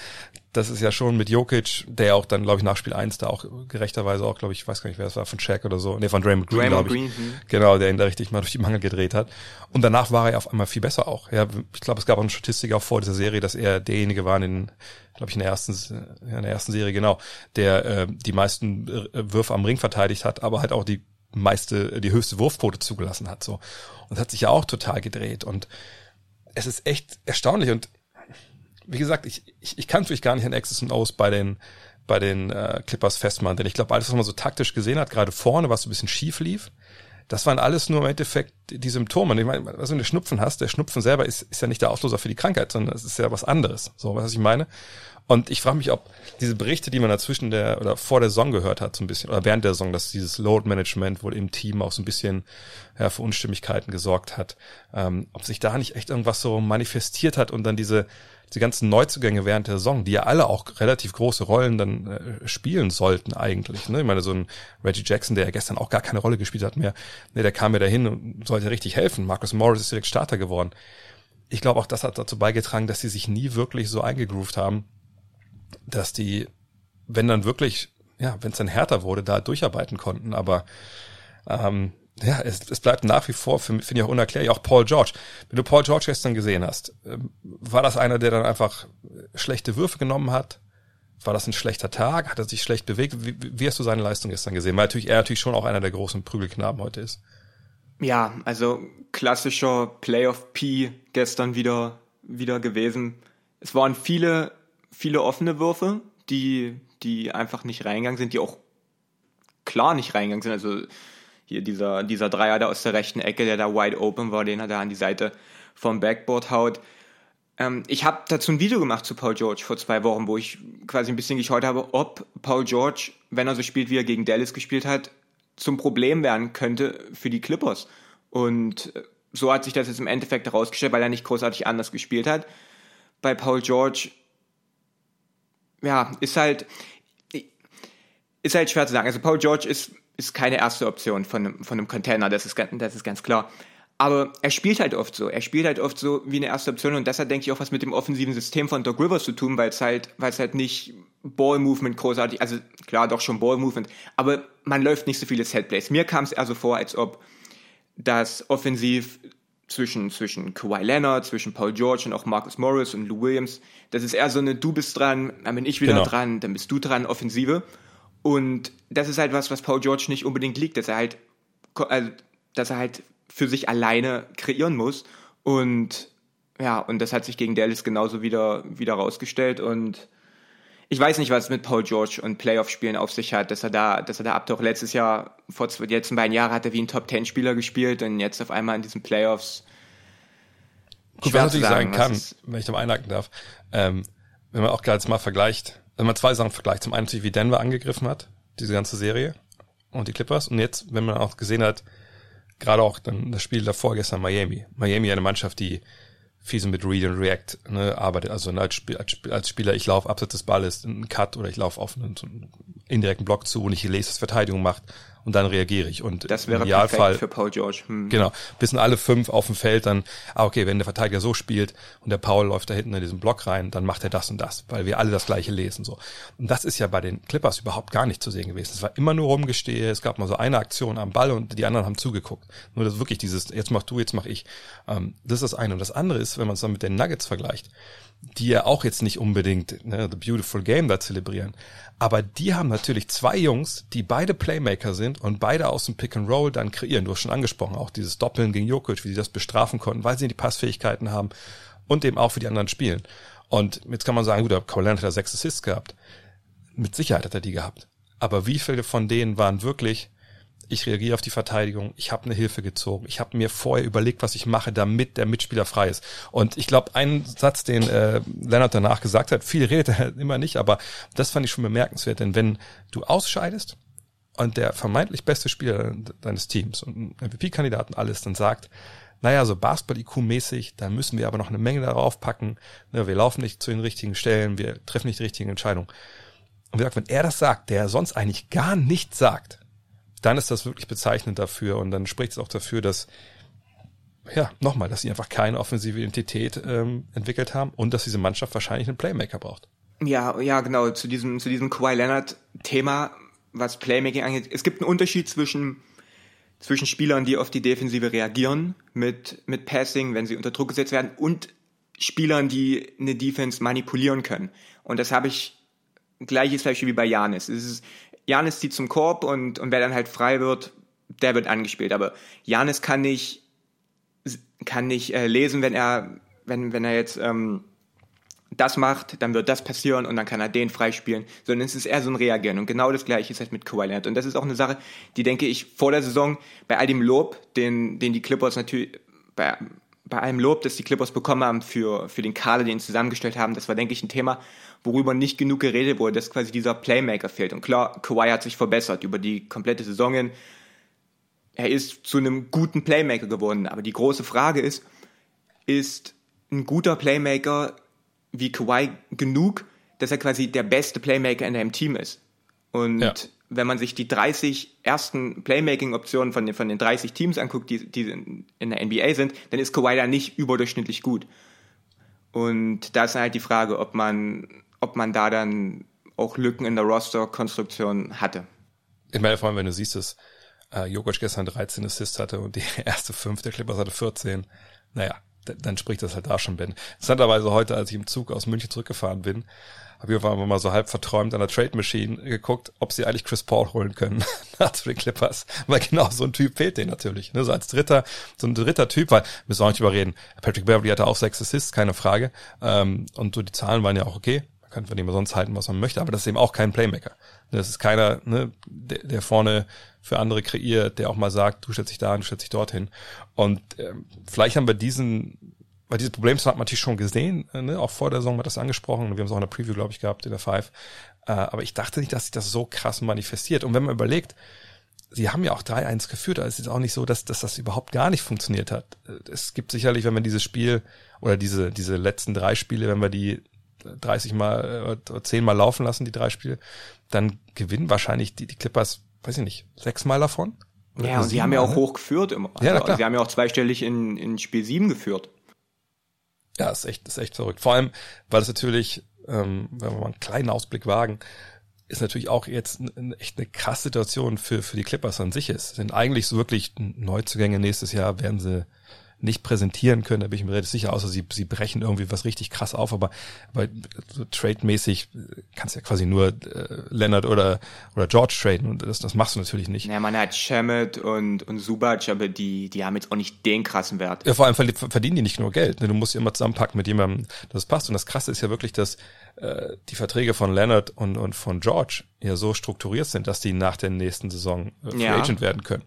Das ist ja schon mit Jokic, der auch dann, glaube ich, nach Spiel eins da auch gerechterweise auch, glaube ich, ich weiß gar nicht, wer das war, von Shaq oder so, ne, von Draymond Green, glaube ich. Green, hm. Genau, der ihn da richtig mal durch die Mangel gedreht hat. Und danach war er auf einmal viel besser auch. Ja, ich glaube, es gab auch eine Statistik auch vor dieser Serie, dass er derjenige war in den, glaube ich, in der ersten, in der ersten Serie, genau, der äh, die meisten äh, Würfe am Ring verteidigt hat, aber halt auch die meiste, die höchste Wurfquote zugelassen hat, so. Und das hat sich ja auch total gedreht und es ist echt erstaunlich und wie gesagt, ich, ich, ich kann natürlich gar nicht an X's und O's bei den, bei den äh, Clippers festmachen, denn ich glaube, alles, was man so taktisch gesehen hat, gerade vorne, was so ein bisschen schief lief, das waren alles nur im Endeffekt die Symptome. Und ich meine, was du eine Schnupfen hast, der Schnupfen selber ist, ist ja nicht der Auslöser für die Krankheit, sondern es ist ja was anderes. So, was ich meine? Und ich frage mich, ob diese Berichte, die man dazwischen der oder vor der Saison gehört hat, so ein bisschen, oder während der Saison, dass dieses Load Management wohl im Team auch so ein bisschen ja, für Unstimmigkeiten gesorgt hat, ähm, ob sich da nicht echt irgendwas so manifestiert hat und dann diese, diese ganzen Neuzugänge während der Saison, die ja alle auch relativ große Rollen dann äh, spielen sollten eigentlich. Ne? Ich meine, so ein Reggie Jackson, der ja gestern auch gar keine Rolle gespielt hat mehr, ne, der kam ja dahin und sollte richtig helfen. Marcus Morris ist direkt Starter geworden. Ich glaube, auch das hat dazu beigetragen, dass sie sich nie wirklich so eingegroovt haben, dass die, wenn dann wirklich, ja, wenn es dann härter wurde, da durcharbeiten konnten. Aber ähm, ja, es, es bleibt nach wie vor, finde ich auch unerklärlich, auch Paul George. Wenn du Paul George gestern gesehen hast, ähm, war das einer, der dann einfach schlechte Würfe genommen hat? War das ein schlechter Tag? Hat er sich schlecht bewegt? Wie, wie hast du seine Leistung gestern gesehen? Weil natürlich er natürlich schon auch einer der großen Prügelknaben heute ist.
Ja, also klassischer Playoff P gestern wieder, wieder gewesen. Es waren viele viele offene Würfe, die, die einfach nicht reingegangen sind, die auch klar nicht reingegangen sind. Also hier dieser, dieser Dreier da aus der rechten Ecke, der da wide open war, den er da an die Seite vom Backboard haut. Ähm, ich habe dazu ein Video gemacht zu Paul George vor zwei Wochen, wo ich quasi ein bisschen geschaut habe, ob Paul George, wenn er so spielt, wie er gegen Dallas gespielt hat, zum Problem werden könnte für die Clippers. Und so hat sich das jetzt im Endeffekt herausgestellt, weil er nicht großartig anders gespielt hat. Bei Paul George ja, ist halt, ist halt schwer zu sagen. Also Paul George ist, ist keine erste Option von einem, von einem Container, das ist, das ist ganz klar. Aber er spielt halt oft so. Er spielt halt oft so wie eine erste Option und das hat, denke ich, auch was mit dem offensiven System von Doc Rivers zu tun, weil es halt, weil es halt nicht Ball-Movement großartig, also klar, doch schon Ball-Movement, aber man läuft nicht so viele Setplays. Mir kam es eher so vor, als ob das offensiv zwischen, zwischen Kawhi Leonard, zwischen Paul George und auch Marcus Morris und Lou Williams. Das ist eher so eine, du bist dran, dann bin ich wieder genau. dran, dann bist du dran, Offensive. Und das ist halt was, was Paul George nicht unbedingt liegt, dass er halt, also, dass er halt für sich alleine kreieren muss. Und ja, und das hat sich gegen Dallas genauso wieder, wieder rausgestellt und ich weiß nicht, was mit Paul George und Playoff-Spielen auf sich hat, dass er da, dass er da abtaucht. Letztes Jahr, vor die letzten beiden Jahren hat er wie ein Top-10-Spieler gespielt und jetzt auf einmal in diesen Playoffs.
Gut, was natürlich sagen, kann, wenn ich da mal einhaken darf, ähm, wenn man auch gerade mal vergleicht, wenn man zwei Sachen vergleicht, zum einen natürlich, wie Denver angegriffen hat, diese ganze Serie und die Clippers und jetzt, wenn man auch gesehen hat, gerade auch dann das Spiel davor gestern Miami. Miami eine Mannschaft, die viel so mit Read and React ne, arbeitet. Also als, Spiel, als Spieler, ich laufe abseits des Balles, einen Cut oder ich laufe auf einen, einen indirekten Block zu und ich lese, was Verteidigung macht und dann reagiere ich. Und
das wäre im Idealfall für Paul George.
Hm. Genau, bis alle fünf auf dem Feld dann, ah okay, wenn der Verteidiger so spielt und der Paul läuft da hinten in diesen Block rein, dann macht er das und das, weil wir alle das gleiche lesen so. Und das ist ja bei den Clippers überhaupt gar nicht zu sehen gewesen. Es war immer nur rumgestehe, es gab mal so eine Aktion am Ball und die anderen haben zugeguckt. Nur das wirklich dieses, jetzt mach du, jetzt mach ich. Ähm, das ist das eine. Und das andere ist, wenn man es dann mit den Nuggets vergleicht, die ja auch jetzt nicht unbedingt ne, The Beautiful Game da zelebrieren. Aber die haben natürlich zwei Jungs, die beide Playmaker sind und beide aus dem Pick and Roll dann kreieren. Du hast schon angesprochen, auch dieses Doppeln gegen Jokic, wie sie das bestrafen konnten, weil sie die Passfähigkeiten haben und eben auch für die anderen spielen. Und jetzt kann man sagen, gut, der Kawhi hat er sechs Assists gehabt. Mit Sicherheit hat er die gehabt. Aber wie viele von denen waren wirklich ich reagiere auf die Verteidigung, ich habe eine Hilfe gezogen, ich habe mir vorher überlegt, was ich mache, damit der Mitspieler frei ist. Und ich glaube, ein Satz, den äh, Leonard danach gesagt hat, viel redet er immer nicht, aber das fand ich schon bemerkenswert, denn wenn du ausscheidest und der vermeintlich beste Spieler deines Teams und MVP-Kandidaten alles dann sagt, naja, so Basketball-IQ-mäßig, da müssen wir aber noch eine Menge darauf packen. Ne, wir laufen nicht zu den richtigen Stellen, wir treffen nicht die richtigen Entscheidungen. Und wie gesagt, wenn er das sagt, der sonst eigentlich gar nichts sagt, dann ist das wirklich bezeichnend dafür und dann spricht es auch dafür, dass ja, nochmal, dass sie einfach keine offensive Identität ähm, entwickelt haben und dass diese Mannschaft wahrscheinlich einen Playmaker braucht.
Ja, ja, genau, zu diesem, zu diesem Kawhi Leonard Thema, was Playmaking angeht. Es gibt einen Unterschied zwischen, zwischen Spielern, die auf die Defensive reagieren mit, mit Passing, wenn sie unter Druck gesetzt werden und Spielern, die eine Defense manipulieren können. Und das habe ich gleiches Beispiel wie bei Janis. Es ist, Janis zieht zum Korb und, und wer dann halt frei wird, der wird angespielt. Aber Janis kann nicht, kann nicht äh, lesen, wenn er, wenn, wenn er jetzt ähm, das macht, dann wird das passieren und dann kann er den freispielen, sondern es ist eher so ein Reagieren. Und genau das gleiche ist halt mit Kawhi Leonard. Und das ist auch eine Sache, die denke ich vor der Saison bei all dem Lob, den, den die Clippers natürlich bei, bei allem Lob, das die Clippers bekommen haben für, für den Kader, den sie zusammengestellt haben, das war, denke ich, ein Thema, worüber nicht genug geredet wurde, dass quasi dieser Playmaker fehlt. Und klar, Kawhi hat sich verbessert über die komplette Saison. Er ist zu einem guten Playmaker geworden. Aber die große Frage ist, ist ein guter Playmaker wie Kawhi genug, dass er quasi der beste Playmaker in deinem Team ist? Und ja. wenn man sich die 30 ersten Playmaking-Optionen von den, von den 30 Teams anguckt, die, die in der NBA sind, dann ist Kawhi da nicht überdurchschnittlich gut. Und da ist halt die Frage, ob man, ob man da dann auch Lücken in der Roster-Konstruktion hatte.
Ich meine, vor allem, wenn du siehst, dass äh, Jokic gestern 13 Assists hatte und die erste fünf der Clippers hatte 14, naja, dann spricht das halt da schon Ben. Interessanterweise heute, als ich im Zug aus München zurückgefahren bin, habe ich einfach mal so halb verträumt an der Trade Machine geguckt, ob sie eigentlich Chris Paul holen können zu den Clippers. Weil genau so ein Typ fehlt denen natürlich. Ne? So als dritter, so ein dritter Typ, weil müssen wir auch nicht überreden. Patrick Beverly hatte auch sechs Assists, keine Frage. Ähm, und so die Zahlen waren ja auch okay. Kann von dem sonst halten, was man möchte, aber das ist eben auch kein Playmaker. Das ist keiner, ne, der, der vorne für andere kreiert, der auch mal sagt, du stellst dich da, du stellst dich dorthin. Und ähm, vielleicht haben wir diesen weil diese Probleme hat man natürlich schon gesehen, äh, ne? auch vor der Saison hat das angesprochen, wir haben es auch in der Preview, glaube ich, gehabt, in der Five. Äh, aber ich dachte nicht, dass sich das so krass manifestiert. Und wenn man überlegt, sie haben ja auch 3-1 geführt, also es ist auch nicht so, dass, dass das überhaupt gar nicht funktioniert hat. Äh, es gibt sicherlich, wenn man dieses Spiel oder diese, diese letzten drei Spiele, wenn wir die 30 mal, äh, 10 mal laufen lassen, die drei Spiele, dann gewinnen wahrscheinlich die, die Clippers, weiß ich nicht, sechs Mal davon.
Ja, und sie haben ja auch ne? hoch geführt immer.
Ja, also, klar.
Sie haben ja auch zweistellig in, in Spiel 7 geführt.
Ja, ist echt, ist echt verrückt. Vor allem, weil es natürlich, ähm, wenn wir mal einen kleinen Ausblick wagen, ist natürlich auch jetzt eine, echt eine krasse Situation für, für die Clippers an sich ist. Sind eigentlich so wirklich Neuzugänge nächstes Jahr werden sie nicht präsentieren können, da bin ich mir relativ sicher, außer sie, sie brechen irgendwie was richtig krass auf, aber, aber so trade-mäßig kannst du ja quasi nur äh, Leonard oder, oder George traden und das, das machst du natürlich nicht.
Ja, man hat Shemet und, und Subac, aber die, die haben jetzt auch nicht den krassen Wert.
Ja, vor allem verdienen die nicht nur Geld, ne? du musst immer zusammenpacken mit jemandem, das passt und das Krasse ist ja wirklich, dass äh, die Verträge von Leonard und, und von George ja so strukturiert sind, dass die nach der nächsten Saison äh, Free ja. Agent werden können.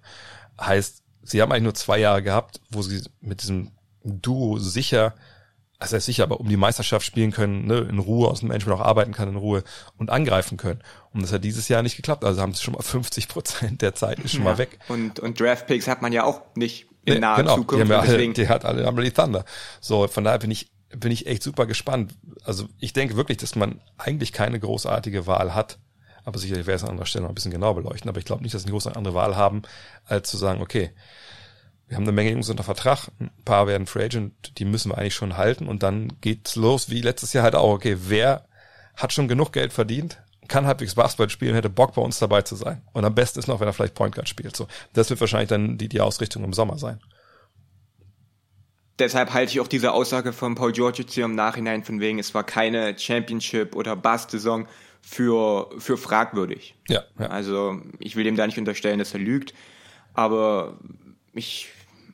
Heißt, sie haben eigentlich nur zwei Jahre gehabt, wo sie mit diesem Duo sicher, also sicher, aber um die Meisterschaft spielen können, ne, in Ruhe, aus dem Management auch arbeiten kann in Ruhe und angreifen können. Und das hat dieses Jahr nicht geklappt. Also haben sie schon mal 50 Prozent der Zeit ist schon ja. mal weg.
Und, und Draftpicks hat man ja auch nicht in naher
genau,
Zukunft.
Die, haben ja alle, die hat alle, haben die Thunder. So, von daher bin ich, bin ich echt super gespannt. Also ich denke wirklich, dass man eigentlich keine großartige Wahl hat. Aber sicherlich wäre es an anderer Stelle noch ein bisschen genauer beleuchten. Aber ich glaube nicht, dass sie eine große andere Wahl haben, als zu sagen, okay, wir haben eine Menge Jungs unter Vertrag, ein paar werden Free Agent, die müssen wir eigentlich schon halten und dann geht's los, wie letztes Jahr halt auch. Okay, wer hat schon genug Geld verdient, kann halbwegs Basketball spielen, hätte Bock bei uns dabei zu sein. Und am besten ist noch, wenn er vielleicht Point Guard spielt. So, das wird wahrscheinlich dann die, die Ausrichtung im Sommer sein.
Deshalb halte ich auch diese Aussage von Paul George hier im Nachhinein von wegen, es war keine Championship oder Bass-Saison für, für fragwürdig.
Ja, ja.
Also ich will dem da nicht unterstellen, dass er lügt, aber ich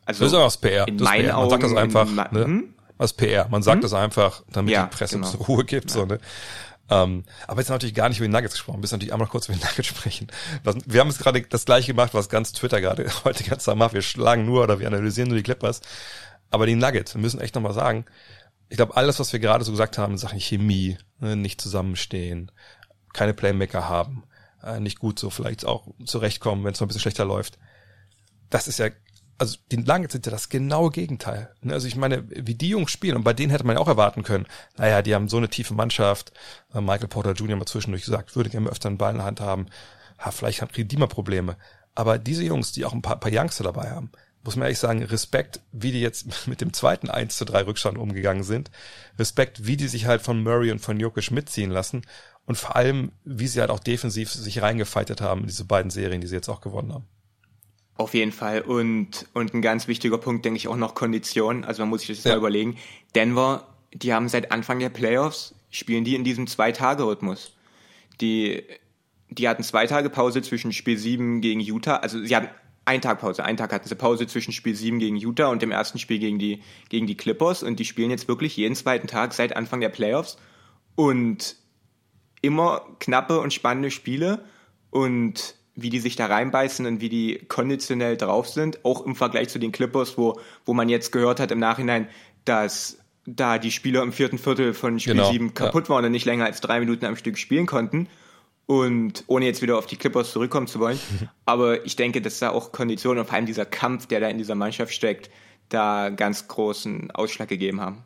also
das ist auch das PR. In das meinen PR. Man sagt das einfach, ne? Hm? Was PR. Man sagt hm? das einfach, damit ja, die Presse genau. Ruhe gibt, ja. so, ne? Ähm, aber jetzt natürlich gar nicht über die Nuggets gesprochen. Wir müssen natürlich einmal kurz über die Nuggets sprechen. Was, wir haben jetzt gerade das gleiche gemacht, was ganz Twitter gerade heute ganz Tag macht. Wir schlagen nur oder wir analysieren nur die Clippers. Aber die Nuggets, wir müssen echt nochmal sagen, ich glaube, alles, was wir gerade so gesagt haben in Sachen Chemie, ne, nicht zusammenstehen, keine Playmaker haben, äh, nicht gut so vielleicht auch zurechtkommen, wenn es mal ein bisschen schlechter läuft. Das ist ja also die Nuggets sind ja das genaue Gegenteil. Ne? Also ich meine, wie die Jungs spielen, und bei denen hätte man ja auch erwarten können, naja, die haben so eine tiefe Mannschaft, äh, Michael Porter Jr. mal zwischendurch gesagt, würde gerne öfter einen Ball in der Hand haben, ha, vielleicht haben die mal Probleme. Aber diese Jungs, die auch ein paar, paar Youngster dabei haben, muss man ehrlich sagen, Respekt, wie die jetzt mit dem zweiten 1 zu 3 Rückstand umgegangen sind, Respekt, wie die sich halt von Murray und von Jokic mitziehen lassen und vor allem, wie sie halt auch defensiv sich reingefeitet haben in diese beiden Serien, die sie jetzt auch gewonnen haben.
Auf jeden Fall. Und, und ein ganz wichtiger Punkt, denke ich, auch noch Kondition. Also man muss sich das ja. mal überlegen. Denver, die haben seit Anfang der Playoffs, spielen die in diesem Zwei-Tage-Rhythmus. Die, die hatten zwei Tage Pause zwischen Spiel 7 gegen Utah. Also sie hatten einen Tag Pause. Einen Tag hatten sie Pause zwischen Spiel 7 gegen Utah und dem ersten Spiel gegen die, gegen die Clippers. Und die spielen jetzt wirklich jeden zweiten Tag seit Anfang der Playoffs. Und immer knappe und spannende Spiele. Und wie die sich da reinbeißen und wie die konditionell drauf sind, auch im Vergleich zu den Clippers, wo, wo man jetzt gehört hat im Nachhinein, dass da die Spieler im vierten Viertel von Spiel
Genau,
7 kaputt
ja.
waren und nicht länger als drei Minuten am Stück spielen konnten. Und ohne jetzt wieder auf die Clippers zurückkommen zu wollen. Aber ich denke, dass da auch Konditionen und vor allem dieser Kampf, der da in dieser Mannschaft steckt, da ganz großen Ausschlag gegeben haben.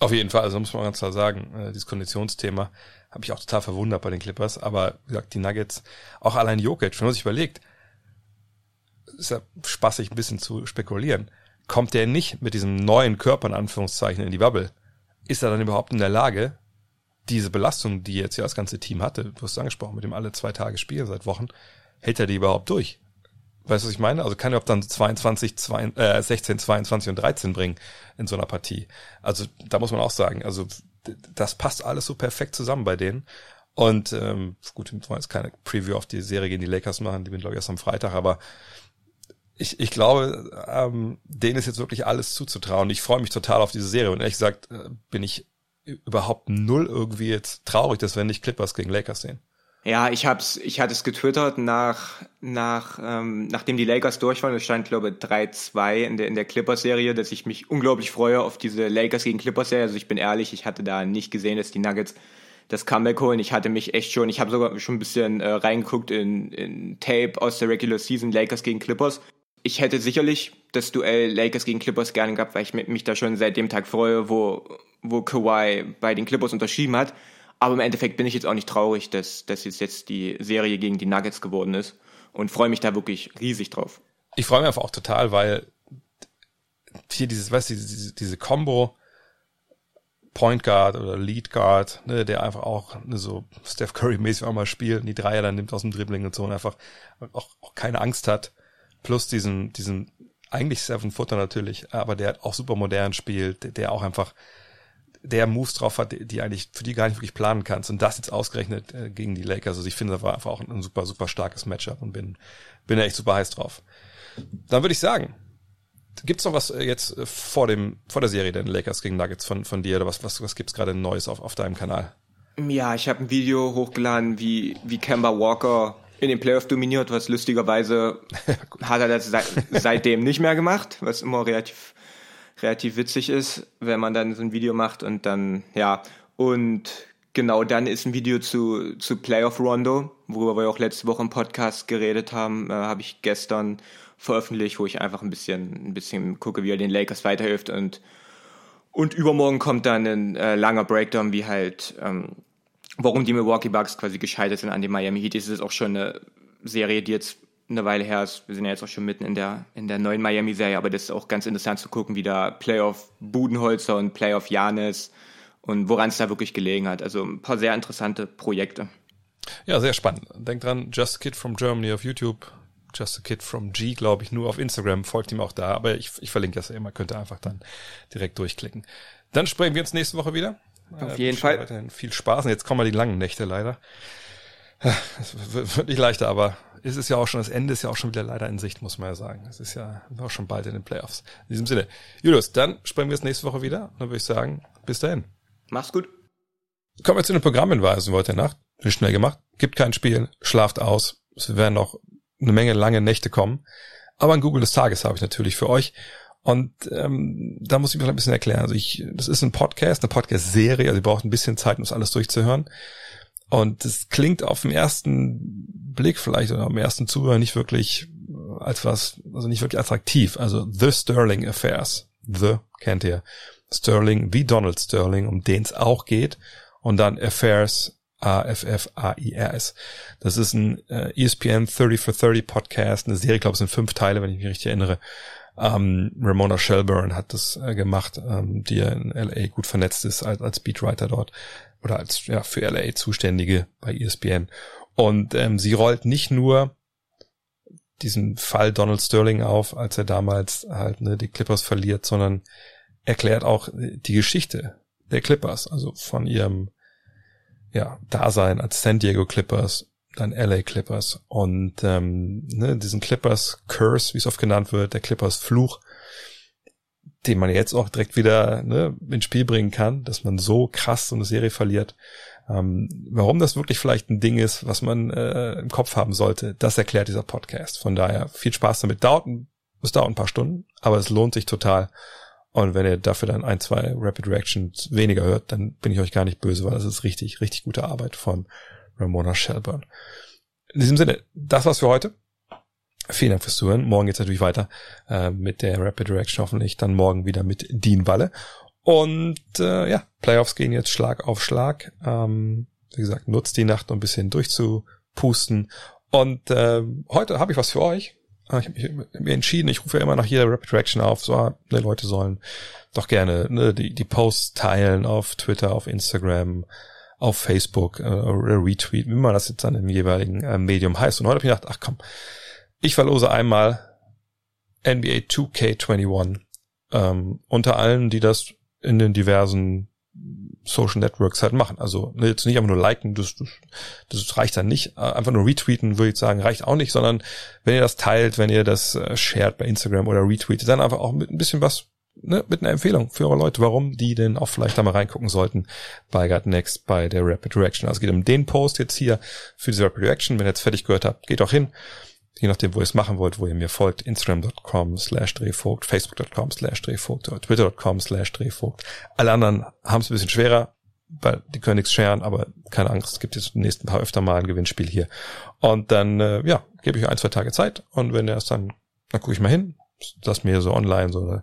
Auf jeden Fall, also muss man ganz klar sagen, äh, dieses Konditionsthema habe ich auch total verwundert bei den Clippers, aber wie gesagt, die Nuggets, auch allein Jokic, wenn man sich überlegt, ist ja spaßig ein bisschen zu spekulieren, kommt der nicht mit diesem neuen Körper in Anführungszeichen in die Bubble, ist er dann überhaupt in der Lage, diese Belastung, die jetzt ja das ganze Team hatte, du hast es angesprochen, mit dem alle zwei Tage spielen seit Wochen, hält er die überhaupt durch? Weißt du, was ich meine? Also kann er auch dann 22, 2, äh, 16, 22 und 13 bringen in so einer Partie. Also da muss man auch sagen, also das passt alles so perfekt zusammen bei denen. Und ähm, gut, wir wollen jetzt keine Preview auf die Serie gegen die Lakers machen, die bin glaube ich erst am Freitag, aber ich, ich glaube, ähm, denen ist jetzt wirklich alles zuzutrauen. Ich freue mich total auf diese Serie und ehrlich gesagt äh, bin ich überhaupt null irgendwie jetzt traurig, dass wir nicht Clippers gegen Lakers sehen.
Ja, ich hab's, ich hatte es getwittert nach, nach, ähm, nachdem die Lakers durch waren. Es stand, glaube ich, 3-2 in der, in der Clippers-Serie, dass ich mich unglaublich freue auf diese Lakers gegen Clippers-Serie. Also ich bin ehrlich, ich hatte da nicht gesehen, dass die Nuggets das Comeback holen. Ich hatte mich echt schon, ich habe sogar schon ein bisschen äh, reingeguckt in, in Tape aus der Regular Season Lakers gegen Clippers. Ich hätte sicherlich das Duell Lakers gegen Clippers gerne gehabt, weil ich mi- mich da schon seit dem Tag freue, wo, wo Kawhi bei den Clippers unterschrieben hat. Aber im Endeffekt bin ich jetzt auch nicht traurig, dass, dass es jetzt die Serie gegen die Nuggets geworden ist und freue mich da wirklich riesig drauf.
ich freue mich einfach auch total, weil hier dieses, weißt du, diese, diese Combo Point Guard oder Lead Guard, ne, der einfach auch ne, so Steph Curry mäßig auch mal spielt und die Dreier dann nimmt aus dem Dribbling und so und einfach auch, auch keine Angst hat. Plus diesen, diesen eigentlich Seven Footer natürlich, aber der auch super modern spielt, der auch einfach der Moves drauf hat, die, die eigentlich für die gar nicht wirklich planen kannst. Und das jetzt ausgerechnet äh, gegen die Lakers. Also ich finde, das war einfach auch ein super, super starkes Matchup und bin, bin da echt super heiß drauf. Dann würde ich sagen, gibt's noch was äh, jetzt äh, vor dem, vor der Serie den Lakers gegen Nuggets von, von dir oder was, was, was gibt's gerade Neues auf, auf deinem Kanal?
Ja, ich habe ein Video hochgeladen, wie, wie Kemba Walker in den Playoff dominiert, was lustigerweise hat er das seit, seitdem nicht mehr gemacht, was immer relativ, relativ witzig ist, wenn man dann so ein Video macht und dann, ja, und genau dann ist ein Video zu, zu Playoff Rondo, worüber wir auch letzte Woche im Podcast geredet haben, äh, habe ich gestern veröffentlicht, wo ich einfach ein bisschen, ein bisschen gucke, wie er den Lakers weiterhilft und und übermorgen kommt dann ein äh, langer Breakdown, wie halt, ähm, warum die Milwaukee Bucks quasi gescheitert sind an dem Miami Heat. Das ist auch schon eine Serie, die jetzt eine Weile her ist. Wir sind ja jetzt auch schon mitten in der, in der neuen Miami-Serie, aber das ist auch ganz interessant zu gucken, wie da Playoff Budenholzer und Playoff Janis und woran es da wirklich gelegen hat. Also ein paar sehr interessante Projekte.
Ja, sehr spannend. Denkt dran, Just a Kid from Germany auf YouTube, Just a Kid from G, glaube ich, nur auf Instagram, folgt ihm auch da, aber ich, ich verlinke das ja immer, könnt ihr einfach dann direkt durchklicken. Dann sprechen wir uns nächste Woche wieder.
Auf
Äh,
jeden Fall.
Weiterhin viel Spaß und jetzt kommen mal die langen Nächte leider. Es wird nicht leichter, aber es ist ja auch schon, das Ende ist ja auch schon wieder leider in Sicht, muss man ja sagen. Es ist ja auch schon bald in den Playoffs. In diesem Sinne. Julius, dann sprechen wir uns nächste Woche wieder. Dann würde ich sagen, bis dahin.
Mach's gut.
Kommen wir zu den Programmhinweisen heute Nacht. Ist schnell gemacht. Gibt kein Spiel. Schlaft aus. Es werden noch eine Menge lange Nächte kommen. Aber ein Google des Tages habe ich natürlich für euch. Und ähm, da muss ich mir ein bisschen erklären. Also ich, das ist ein Podcast, eine Podcast-Serie. Also ihr braucht ein bisschen Zeit, um das alles durchzuhören. Und das klingt auf den ersten Blick vielleicht oder am ersten Zuhören nicht wirklich als was, also nicht wirklich attraktiv. Also The Sterling Affairs. The kennt ihr. Sterling wie Donald Sterling, um den es auch geht. Und dann Affairs, A-F-F-A-I-R-S. Das ist ein äh, ESPN 30 for 30 Podcast, eine Serie, ich glaube, es sind fünf Teile, wenn ich mich richtig erinnere. Ähm, Ramona Shelburne hat das äh, gemacht, ähm, die ja in LA gut vernetzt ist als, als Speedwriter dort oder als ja für LA Zuständige bei ESPN. Und ähm, sie rollt nicht nur diesen Fall Donald Sterling auf, als er damals halt ne, die Clippers verliert, sondern erklärt auch die Geschichte der Clippers, also von ihrem ja, Dasein als San Diego Clippers, dann LA Clippers und ähm, ne, diesen Clippers Curse, wie es oft genannt wird, der Clippers Fluch, den man jetzt auch direkt wieder ne, ins Spiel bringen kann, dass man so krass so eine Serie verliert. Ähm, warum das wirklich vielleicht ein Ding ist, was man äh, im Kopf haben sollte, das erklärt dieser Podcast. Von daher viel Spaß damit. Dauert, es dauert ein paar Stunden, aber es lohnt sich total. Und wenn ihr dafür dann ein, zwei Rapid Reactions weniger hört, dann bin ich euch gar nicht böse, weil das ist richtig, richtig gute Arbeit von Ramona Shelburne. In diesem Sinne, das war's für heute. Vielen Dank fürs Zuhören. Morgen geht's natürlich weiter äh, mit der Rapid Reaction hoffentlich. Dann morgen wieder mit Dean Walle. Und äh, ja, Playoffs gehen jetzt Schlag auf Schlag. Ähm, wie gesagt, nutzt die Nacht, um ein bisschen durchzupusten. Und äh, heute habe ich was für euch. Ah, ich habe mich mir entschieden, ich rufe ja immer nach jeder Rapid Reaction auf, so, ah, ne, Leute sollen doch gerne ne, die, die Posts teilen auf Twitter, auf Instagram, auf Facebook äh, oder retweeten, wie man das jetzt dann im jeweiligen äh, Medium heißt. Und heute habe ich gedacht, ach komm, ich verlose einmal NBA 2K21 ähm, unter allen, die das in den diversen Social Networks halt machen. Also ne, jetzt nicht einfach nur liken, das, das, das reicht dann nicht. Äh, einfach nur retweeten, würde ich sagen, reicht auch nicht, sondern wenn ihr das teilt, wenn ihr das äh, shared bei Instagram oder retweetet, dann einfach auch mit ein bisschen was, ne, mit einer Empfehlung für eure Leute, warum die denn auch vielleicht da mal reingucken sollten bei Got Next, bei der Rapid Reaction. Also es geht um den Post jetzt hier für diese Rapid Reaction. Wenn ihr jetzt fertig gehört habt, geht auch hin je nachdem, wo ihr es machen wollt, wo ihr mir folgt, instagram.com slash drehvogt, facebook.com slash drehvogt oder twitter.com slash drehvogt. Alle anderen haben es ein bisschen schwerer, weil die können nichts scheren, aber keine Angst, es gibt jetzt nächsten paar öfter mal ein Gewinnspiel hier. Und dann, äh, ja, gebe ich ein, zwei Tage Zeit und wenn er es dann, dann gucke ich mal hin, lass mir so online so eine,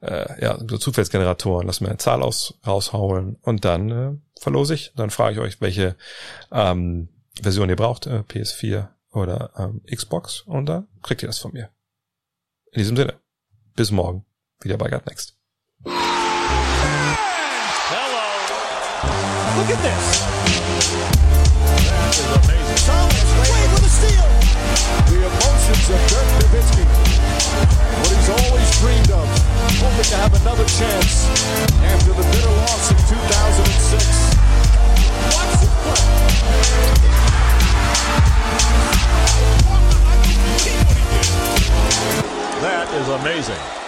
äh, ja, so Zufallsgeneratoren, lass mir eine Zahl aus, raushauen und dann äh, verlose ich. Dann frage ich euch, welche ähm, Version ihr braucht, äh, PS4, oder ähm, Xbox und da kriegt ihr das von mir. In diesem Sinne, bis morgen, wieder bei God Next.
Hello. Look at this.
The emotions of Dirk Nowitzki. What he's always dreamed of, hoping to have another chance after the bitter loss in 2006.
Watch the play. That is amazing.